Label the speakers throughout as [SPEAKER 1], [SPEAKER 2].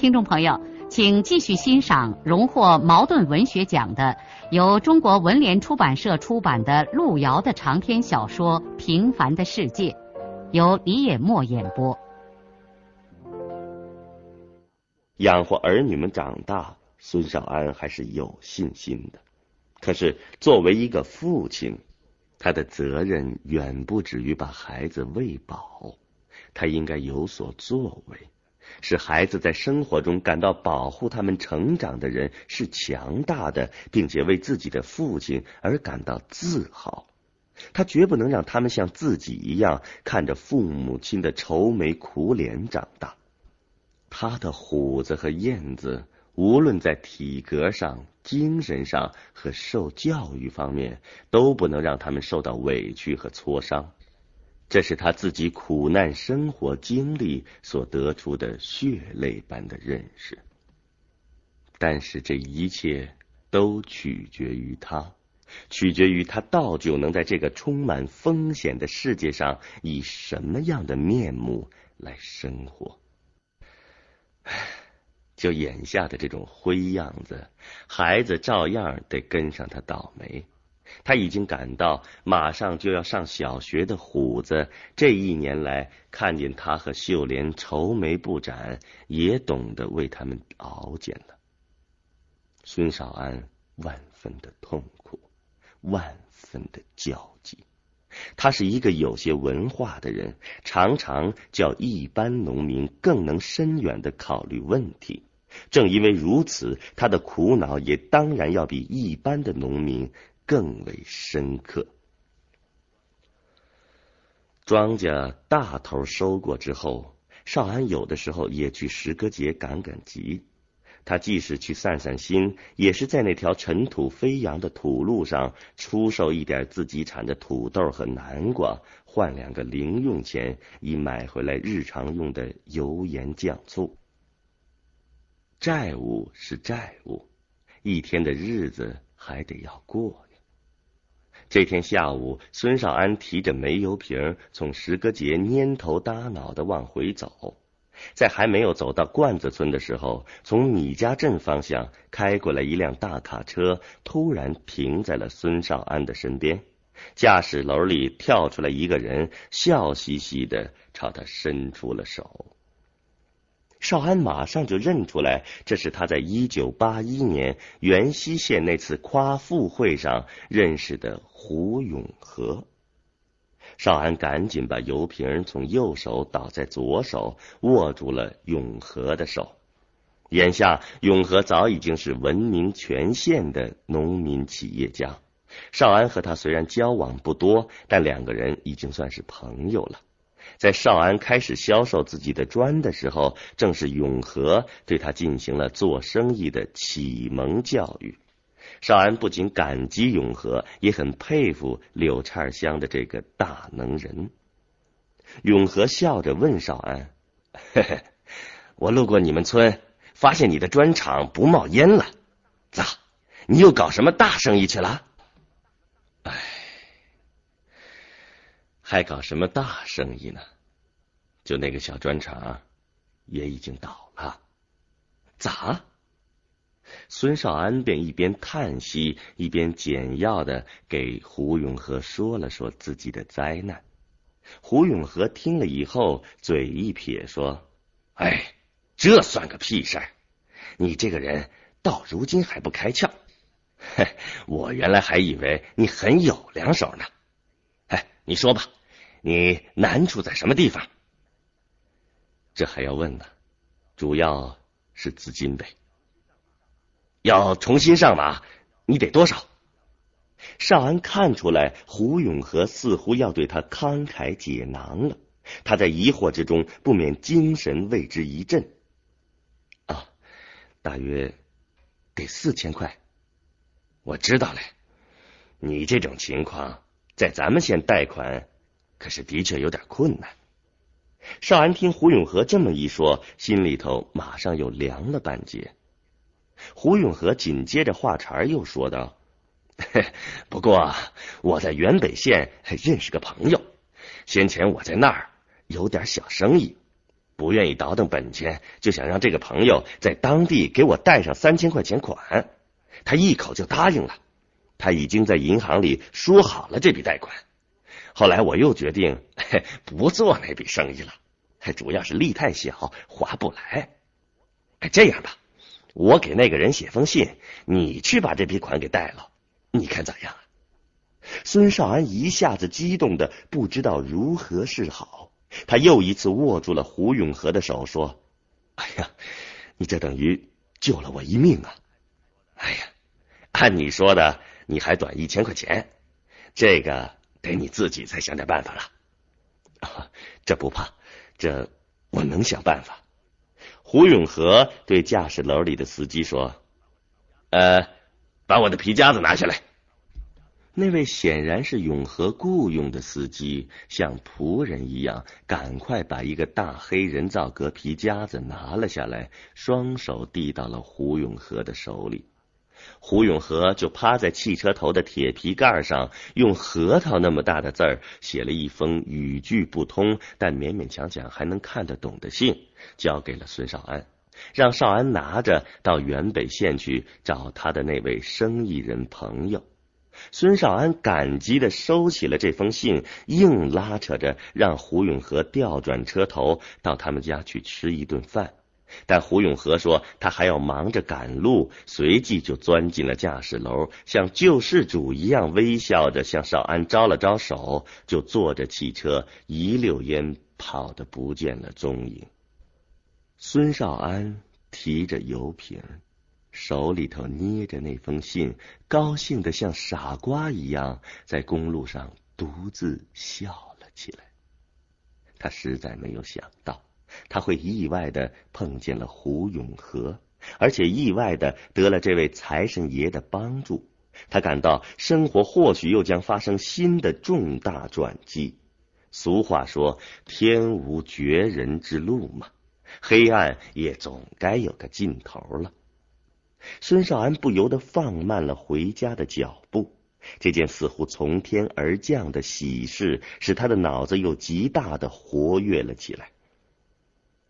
[SPEAKER 1] 听众朋友，请继续欣赏荣获茅盾文学奖的、由中国文联出版社出版的路遥的长篇小说《平凡的世界》，由李野墨演播。
[SPEAKER 2] 养活儿女们长大，孙少安还是有信心的。可是，作为一个父亲，他的责任远不止于把孩子喂饱，他应该有所作为。使孩子在生活中感到保护他们成长的人是强大的，并且为自己的父亲而感到自豪。他绝不能让他们像自己一样看着父母亲的愁眉苦脸长大。他的虎子和燕子，无论在体格上、精神上和受教育方面，都不能让他们受到委屈和挫伤。这是他自己苦难生活经历所得出的血泪般的认识，但是这一切都取决于他，取决于他到就能在这个充满风险的世界上以什么样的面目来生活。就眼下的这种灰样子，孩子照样得跟上他倒霉。他已经感到马上就要上小学的虎子，这一年来看见他和秀莲愁眉不展，也懂得为他们熬煎了。孙少安万分的痛苦，万分的焦急。他是一个有些文化的人，常常叫一般农民更能深远的考虑问题。正因为如此，他的苦恼也当然要比一般的农民。更为深刻。庄稼大头收过之后，少安有的时候也去石歌节赶赶集。他即使去散散心，也是在那条尘土飞扬的土路上出售一点自己产的土豆和南瓜，换两个零用钱，以买回来日常用的油盐酱醋。债务是债务，一天的日子还得要过。这天下午，孙少安提着煤油瓶从石歌节蔫头耷脑的往回走，在还没有走到罐子村的时候，从米家镇方向开过来一辆大卡车，突然停在了孙少安的身边。驾驶楼里跳出来一个人，笑嘻嘻的朝他伸出了手。少安马上就认出来，这是他在一九八一年元溪县那次夸父会上认识的胡永和。少安赶紧把油瓶从右手倒在左手，握住了永和的手。眼下，永和早已经是闻名全县的农民企业家。少安和他虽然交往不多，但两个人已经算是朋友了。在少安开始销售自己的砖的时候，正是永和对他进行了做生意的启蒙教育。少安不仅感激永和，也很佩服柳岔乡的这个大能人。永和笑着问少安：“嘿嘿，我路过你们村，发现你的砖厂不冒烟了，咋？你又搞什么大生意去了？”还搞什么大生意呢？就那个小砖厂，也已经倒了。咋？孙少安便一边叹息，一边简要的给胡永和说了说自己的灾难。胡永和听了以后，嘴一撇说：“哎，这算个屁事儿！你这个人到如今还不开窍。嘿，我原来还以为你很有两手呢。哎，你说吧。”你难处在什么地方？这还要问呢？主要是资金呗。要重新上马，你得多少？少安看出来胡永和似乎要对他慷慨解囊了，他在疑惑之中不免精神为之一振。啊，大约得四千块。我知道嘞，你这种情况在咱们县贷款可是的确有点困难。少安听胡永和这么一说，心里头马上又凉了半截。胡永和紧接着话茬又说道：“ 不过我在原北县认识个朋友，先前我在那儿有点小生意，不愿意倒腾本钱，就想让这个朋友在当地给我贷上三千块钱款。他一口就答应了，他已经在银行里说好了这笔贷款。后来我又决定 不做那笔生意了，主要是利太小，划不来。这样吧。”我给那个人写封信，你去把这笔款给贷了，你看咋样？孙少安一下子激动的不知道如何是好，他又一次握住了胡永和的手，说：“哎呀，你这等于救了我一命啊！哎呀，按你说的，你还短一千块钱，这个得你自己再想点办法了。啊，这不怕，这我能想办法。”胡永和对驾驶楼里的司机说：“呃，把我的皮夹子拿下来。”那位显然是永和雇佣的司机，像仆人一样，赶快把一个大黑人造革皮夹子拿了下来，双手递到了胡永和的手里。胡永和就趴在汽车头的铁皮盖上，用核桃那么大的字儿写了一封语句不通但勉勉强强还能看得懂的信，交给了孙少安，让少安拿着到原北县去找他的那位生意人朋友。孙少安感激的收起了这封信，硬拉扯着让胡永和调转车头到他们家去吃一顿饭。但胡永和说他还要忙着赶路，随即就钻进了驾驶楼，像救世主一样微笑着向少安招了招手，就坐着汽车一溜烟跑得不见了踪影。孙少安提着油瓶，手里头捏着那封信，高兴的像傻瓜一样，在公路上独自笑了起来。他实在没有想到。他会意外的碰见了胡永和，而且意外的得了这位财神爷的帮助。他感到生活或许又将发生新的重大转机。俗话说：“天无绝人之路嘛，黑暗也总该有个尽头了。”孙少安不由得放慢了回家的脚步。这件似乎从天而降的喜事，使他的脑子又极大的活跃了起来。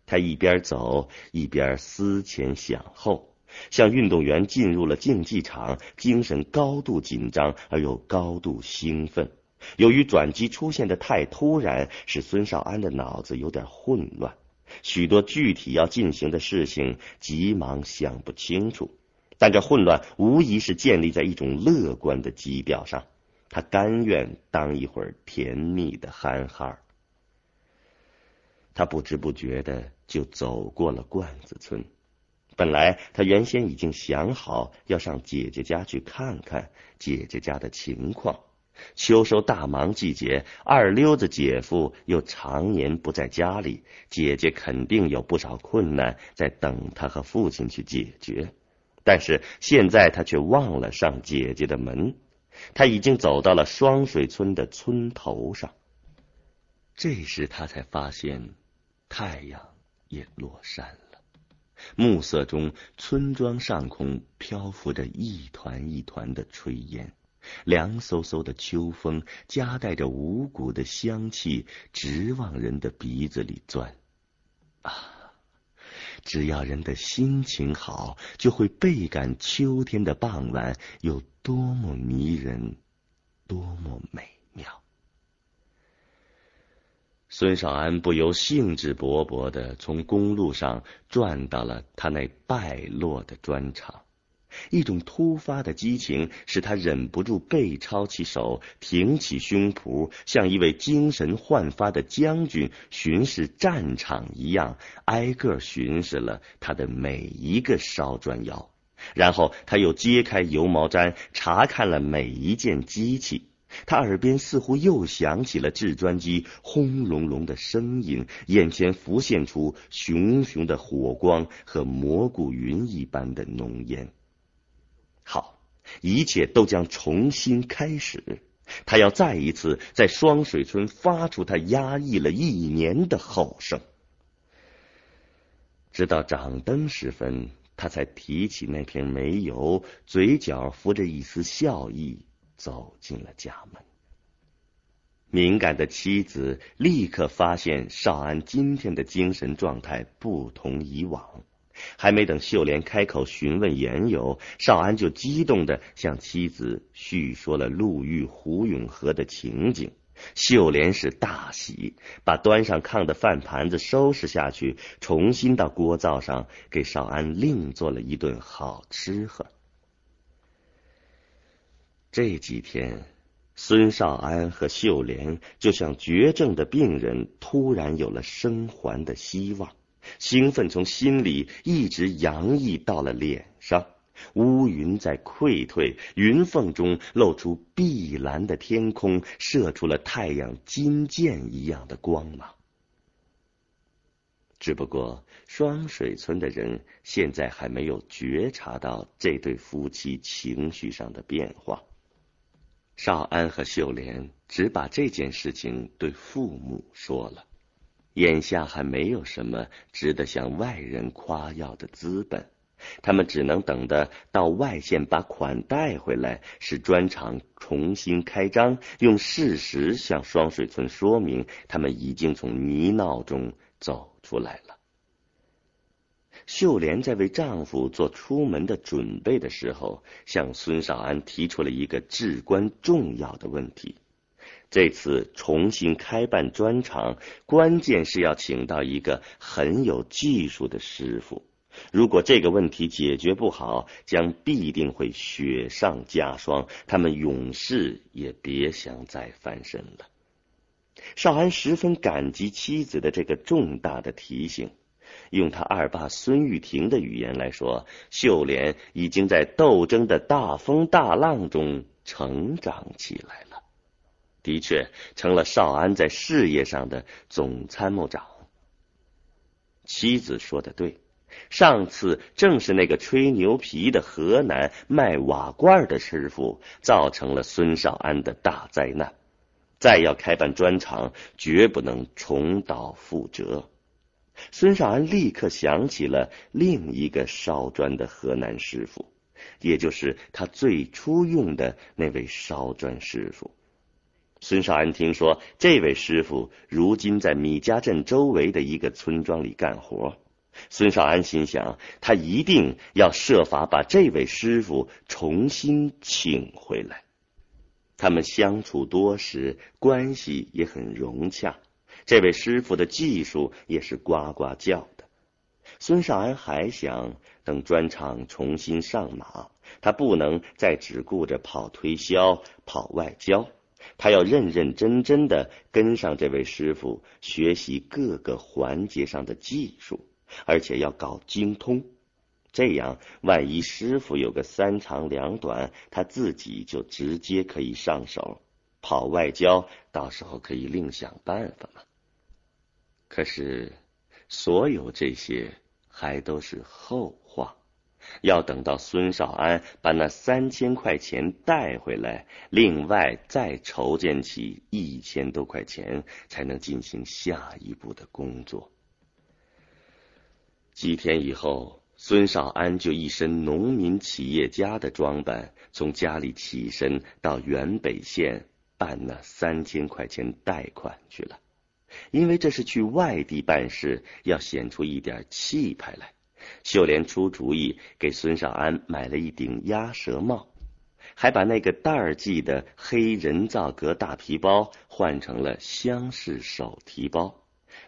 [SPEAKER 2] 他一边走一边思前想后，像运动员进入了竞技场，精神高度紧张而又高度兴奋。由于转机出现的太突然，使孙少安的脑子有点混乱，许多具体要进行的事情急忙想不清楚。但这混乱无疑是建立在一种乐观的基调上，他甘愿当一会儿甜蜜的憨孩。他不知不觉的就走过了罐子村。本来他原先已经想好要上姐姐家去看看姐姐家的情况。秋收大忙季节，二溜子姐夫又常年不在家里，姐姐肯定有不少困难在等他和父亲去解决。但是现在他却忘了上姐姐的门。他已经走到了双水村的村头上。这时他才发现。太阳也落山了，暮色中，村庄上空漂浮着一团一团的炊烟，凉飕飕的秋风夹带着五谷的香气，直往人的鼻子里钻。啊，只要人的心情好，就会倍感秋天的傍晚有多么迷人，多么美妙。孙少安不由兴致勃勃的从公路上转到了他那败落的砖厂，一种突发的激情使他忍不住背抄起手，挺起胸脯，像一位精神焕发的将军巡视战场一样，挨个巡视了他的每一个烧砖窑，然后他又揭开油毛毡，查看了每一件机器。他耳边似乎又响起了制砖机轰隆隆的声音，眼前浮现出熊熊的火光和蘑菇云一般的浓烟。好，一切都将重新开始。他要再一次在双水村发出他压抑了一年的吼声。直到掌灯时分，他才提起那瓶煤油，嘴角浮着一丝笑意。走进了家门，敏感的妻子立刻发现少安今天的精神状态不同以往。还没等秀莲开口询问缘由，少安就激动的向妻子叙说了路遇胡永和的情景。秀莲是大喜，把端上炕的饭盘子收拾下去，重新到锅灶上给少安另做了一顿好吃喝。这几天，孙少安和秀莲就像绝症的病人，突然有了生还的希望。兴奋从心里一直洋溢到了脸上。乌云在溃退，云缝中露出碧蓝的天空，射出了太阳金箭一样的光芒。只不过，双水村的人现在还没有觉察到这对夫妻情绪上的变化。少安和秀莲只把这件事情对父母说了，眼下还没有什么值得向外人夸耀的资本，他们只能等的到外县把款带回来，使砖厂重新开张，用事实向双水村说明，他们已经从泥淖中走出来了。秀莲在为丈夫做出门的准备的时候，向孙少安提出了一个至关重要的问题：这次重新开办砖厂，关键是要请到一个很有技术的师傅。如果这个问题解决不好，将必定会雪上加霜，他们永世也别想再翻身了。少安十分感激妻子的这个重大的提醒。用他二爸孙玉婷的语言来说，秀莲已经在斗争的大风大浪中成长起来了，的确成了少安在事业上的总参谋长。妻子说的对，上次正是那个吹牛皮的河南卖瓦罐的师傅，造成了孙少安的大灾难。再要开办砖厂，绝不能重蹈覆辙。孙少安立刻想起了另一个烧砖的河南师傅，也就是他最初用的那位烧砖师傅。孙少安听说这位师傅如今在米家镇周围的一个村庄里干活，孙少安心想，他一定要设法把这位师傅重新请回来。他们相处多时，关系也很融洽。这位师傅的技术也是呱呱叫的。孙少安还想等砖厂重新上马，他不能再只顾着跑推销、跑外交，他要认认真真的跟上这位师傅，学习各个环节上的技术，而且要搞精通。这样，万一师傅有个三长两短，他自己就直接可以上手。跑外交，到时候可以另想办法嘛。可是，所有这些还都是后话，要等到孙少安把那三千块钱带回来，另外再筹建起一千多块钱，才能进行下一步的工作。几天以后，孙少安就一身农民企业家的装扮，从家里起身到原北县办那三千块钱贷款去了。因为这是去外地办事，要显出一点气派来。秀莲出主意，给孙少安买了一顶鸭舌帽，还把那个袋儿系的黑人造革大皮包换成了厢式手提包。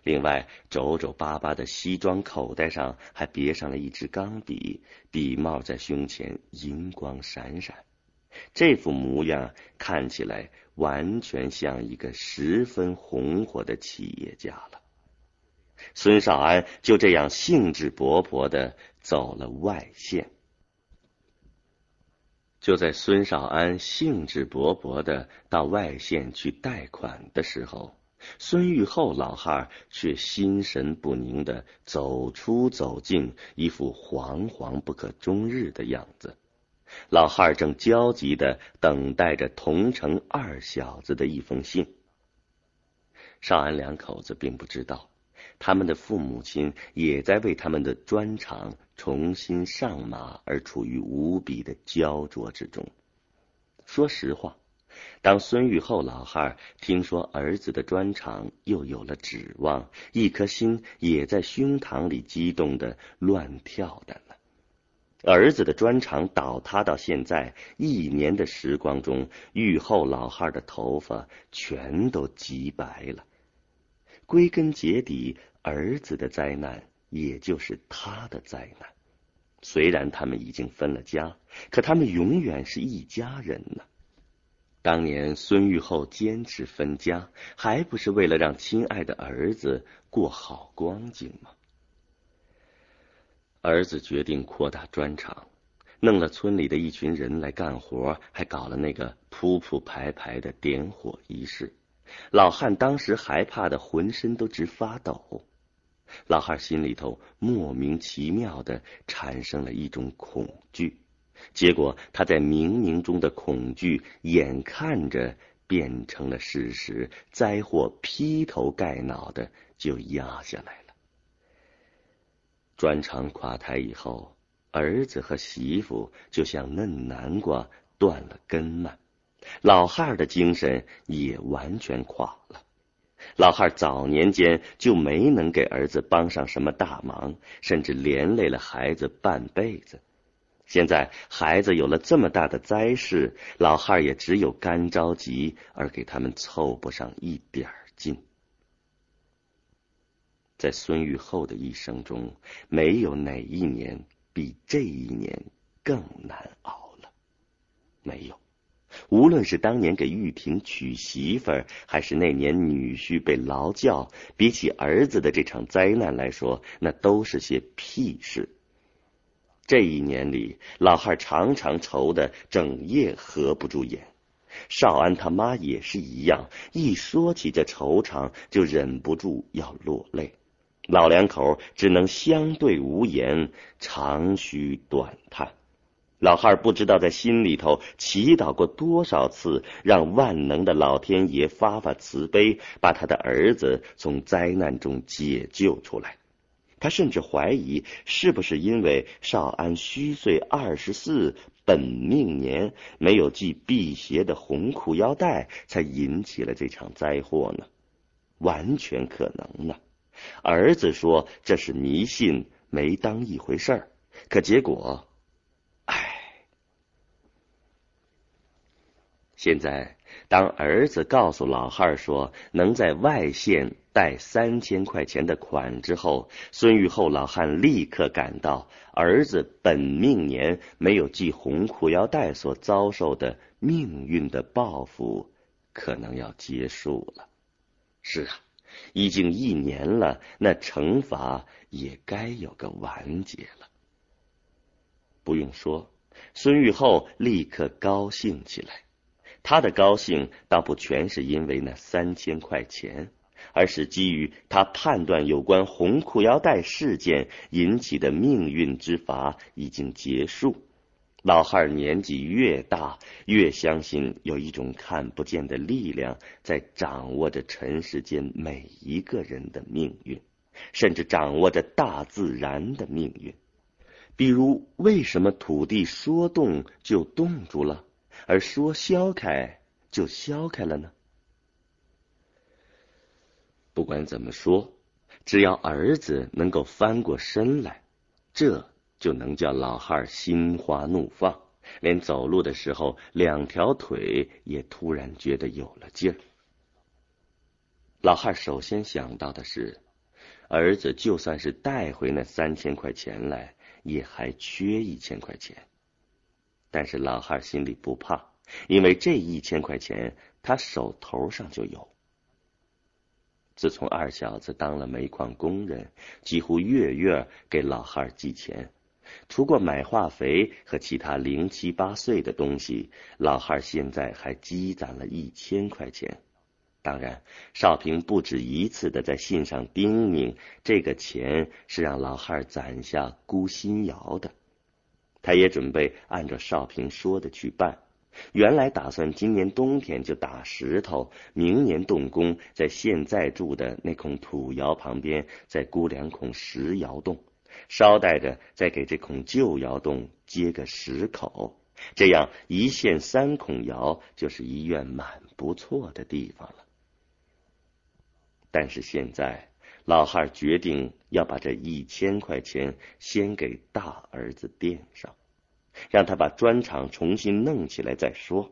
[SPEAKER 2] 另外，皱皱巴巴的西装口袋上还别上了一支钢笔，笔帽在胸前银光闪闪。这副模样看起来完全像一个十分红火的企业家了。孙少安就这样兴致勃勃的走了外县。就在孙少安兴致勃勃的到外县去贷款的时候，孙玉厚老汉却心神不宁的走出走进，一副惶惶不可终日的样子。老汉正焦急的等待着同城二小子的一封信。少安两口子并不知道。他们的父母亲也在为他们的砖厂重新上马而处于无比的焦灼之中。说实话，当孙玉厚老汉听说儿子的砖厂又有了指望，一颗心也在胸膛里激动的乱跳的。儿子的砖厂倒塌到现在一年的时光中，玉厚老汉的头发全都急白了。归根结底。儿子的灾难，也就是他的灾难。虽然他们已经分了家，可他们永远是一家人呢。当年孙玉厚坚持分家，还不是为了让亲爱的儿子过好光景吗？儿子决定扩大砖厂，弄了村里的一群人来干活，还搞了那个铺铺排排的点火仪式。老汉当时害怕的浑身都直发抖。老汉心里头莫名其妙的产生了一种恐惧，结果他在冥冥中的恐惧眼看着变成了事实，灾祸劈头盖脑的就压下来。砖厂垮台以后，儿子和媳妇就像嫩南瓜断了根蔓，老汉儿的精神也完全垮了。老汉儿早年间就没能给儿子帮上什么大忙，甚至连累了孩子半辈子。现在孩子有了这么大的灾事，老汉儿也只有干着急，而给他们凑不上一点劲。在孙玉厚的一生中，没有哪一年比这一年更难熬了，没有。无论是当年给玉婷娶媳妇儿，还是那年女婿被劳教，比起儿子的这场灾难来说，那都是些屁事。这一年里，老汉常常愁得整夜合不住眼。少安他妈也是一样，一说起这惆怅，就忍不住要落泪。老两口只能相对无言，长吁短叹。老汉不知道在心里头祈祷过多少次，让万能的老天爷发发慈悲，把他的儿子从灾难中解救出来。他甚至怀疑，是不是因为少安虚岁二十四本命年没有系辟邪的红裤腰带，才引起了这场灾祸呢？完全可能呢。儿子说这是迷信，没当一回事儿。可结果。唉现在，当儿子告诉老汉说能在外县贷三千块钱的款之后，孙玉厚老汉立刻感到儿子本命年没有系红裤腰带所遭受的命运的报复可能要结束了。是啊，已经一年了，那惩罚也该有个完结了。不用说，孙玉厚立刻高兴起来。他的高兴倒不全是因为那三千块钱，而是基于他判断有关红裤腰带事件引起的命运之罚已经结束。老汉年纪越大，越相信有一种看不见的力量在掌握着尘世间每一个人的命运，甚至掌握着大自然的命运。比如，为什么土地说动就冻住了？而说消开就消开了呢？不管怎么说，只要儿子能够翻过身来，这就能叫老汉心花怒放，连走路的时候两条腿也突然觉得有了劲儿。老汉首先想到的是，儿子就算是带回那三千块钱来，也还缺一千块钱。但是老汉心里不怕，因为这一千块钱他手头上就有。自从二小子当了煤矿工人，几乎月月给老汉寄钱，除过买化肥和其他零七八碎的东西，老汉现在还积攒了一千块钱。当然，少平不止一次的在信上叮咛，这个钱是让老汉攒下孤新窑的。他也准备按照少平说的去办。原来打算今年冬天就打石头，明年动工，在现在住的那孔土窑旁边再箍两孔石窑洞，捎带着再给这孔旧窑洞接个石口，这样一线三孔窑就是一院蛮不错的地方了。但是现在老汉决定要把这一千块钱先给大儿子垫上。让他把砖厂重新弄起来再说。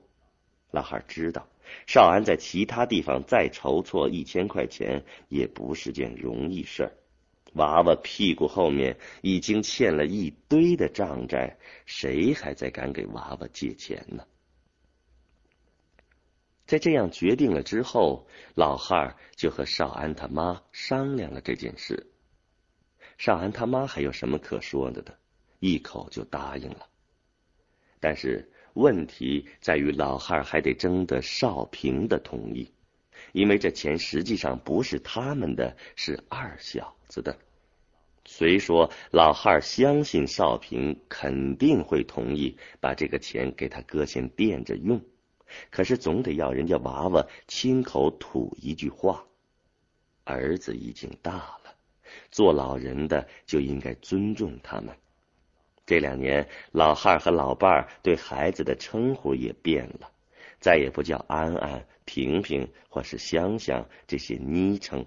[SPEAKER 2] 老汉知道，少安在其他地方再筹措一千块钱也不是件容易事儿。娃娃屁股后面已经欠了一堆的账债，谁还在敢给娃娃借钱呢？在这样决定了之后，老汉就和少安他妈商量了这件事。少安他妈还有什么可说的呢？一口就答应了。但是问题在于，老汉还得征得少平的同意，因为这钱实际上不是他们的，是二小子的。虽说老汉相信少平肯定会同意把这个钱给他哥先垫着用，可是总得要人家娃娃亲口吐一句话。儿子已经大了，做老人的就应该尊重他们。这两年，老汉和老伴儿对孩子的称呼也变了，再也不叫安安、平平或是香香这些昵称，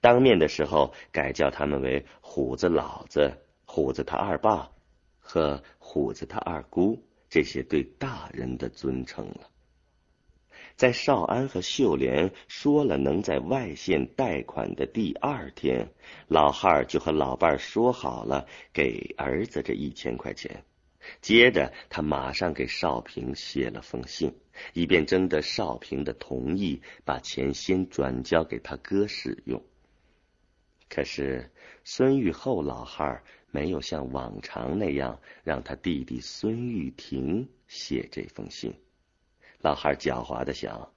[SPEAKER 2] 当面的时候改叫他们为虎子老子、虎子他二爸和虎子他二姑这些对大人的尊称了。在少安和秀莲说了能在外县贷款的第二天，老汉儿就和老伴儿说好了给儿子这一千块钱。接着，他马上给少平写了封信，以便征得少平的同意，把钱先转交给他哥使用。可是，孙玉厚老汉没有像往常那样让他弟弟孙玉婷写这封信。老汉狡猾的想：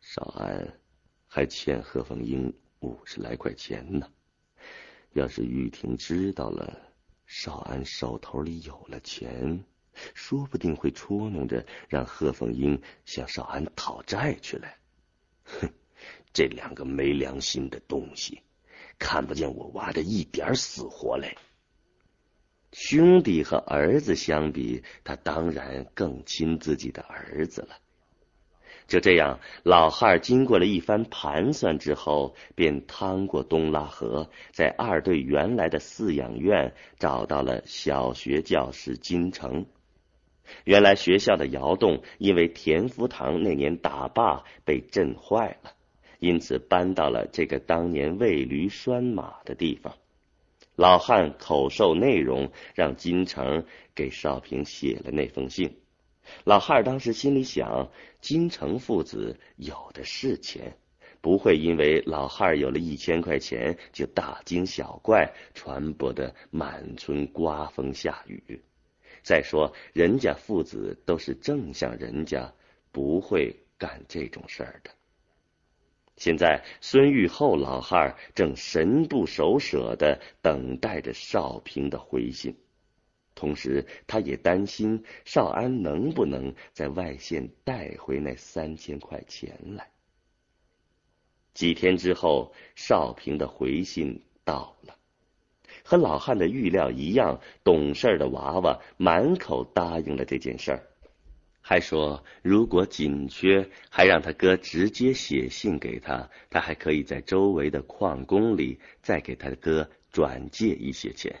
[SPEAKER 2] 少安还欠贺凤英五十来块钱呢。要是玉婷知道了少安手头里有了钱，说不定会捉弄着让贺凤英向少安讨债去了。这两个没良心的东西，看不见我娃的一点死活来。兄弟和儿子相比，他当然更亲自己的儿子了。就这样，老汉经过了一番盘算之后，便趟过东拉河，在二队原来的饲养院找到了小学教师金城。原来学校的窑洞因为田福堂那年打坝被震坏了，因此搬到了这个当年喂驴拴马的地方。老汉口授内容，让金城给少平写了那封信。老汉当时心里想：金城父子有的是钱，不会因为老汉有了一千块钱就大惊小怪，传播的满村刮风下雨。再说，人家父子都是正向人家，不会干这种事儿的。现在，孙玉厚老汉正神不守舍的等待着少平的回信，同时他也担心少安能不能在外县带回那三千块钱来。几天之后，少平的回信到了，和老汉的预料一样，懂事的娃娃满口答应了这件事儿。还说，如果紧缺，还让他哥直接写信给他，他还可以在周围的矿工里再给他哥转借一些钱。